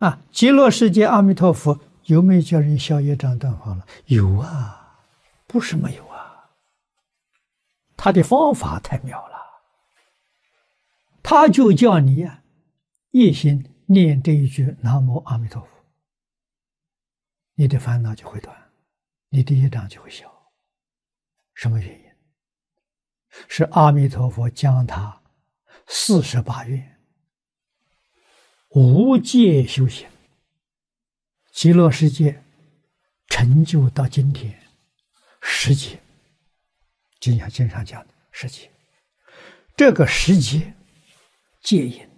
啊，极乐世界阿弥陀佛有没有叫人消业障断烦恼？有啊，不是没有啊。他的方法太妙了，他就叫你啊，一心念这一句南无阿弥陀佛，你的烦恼就会断，你的业障就会消。什么原因？是阿弥陀佛将他四十八愿。无界修行，极乐世界成就到今天，十劫，经常经常讲的十劫，这个十劫界因，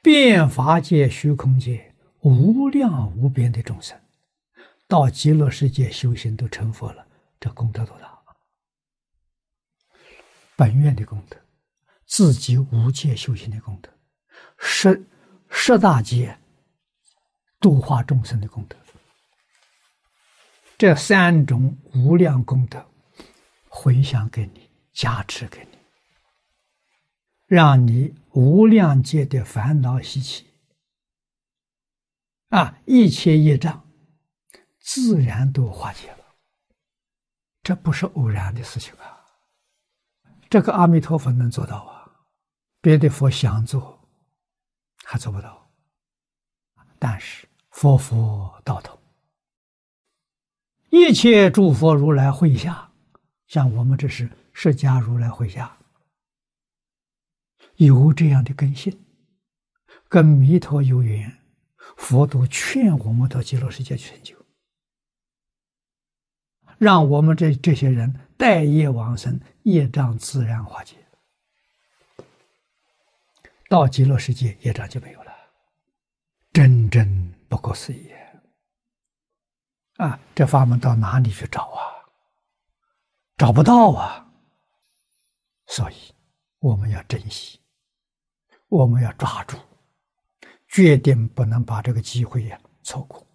变法界、虚空界无量无边的众生，到极乐世界修行都成佛了，这功德多大？本愿的功德，自己无界修行的功德。十十大劫度化众生的功德，这三种无量功德回向给你，加持给你，让你无量劫的烦恼习气啊，一切业障自然都化解了。这不是偶然的事情啊！这个阿弥陀佛能做到啊，别的佛想做。还做不到，但是佛佛道同，一切诸佛如来会下，像我们这是释迦如来会下，有这样的根性，跟弥陀有缘，佛都劝我们到极乐世界去成就，让我们这这些人带业往生，业障自然化解。到极乐世界，业障就没有了，真真不可思议啊！这法门到哪里去找啊？找不到啊！所以我们要珍惜，我们要抓住，决定不能把这个机会呀错过。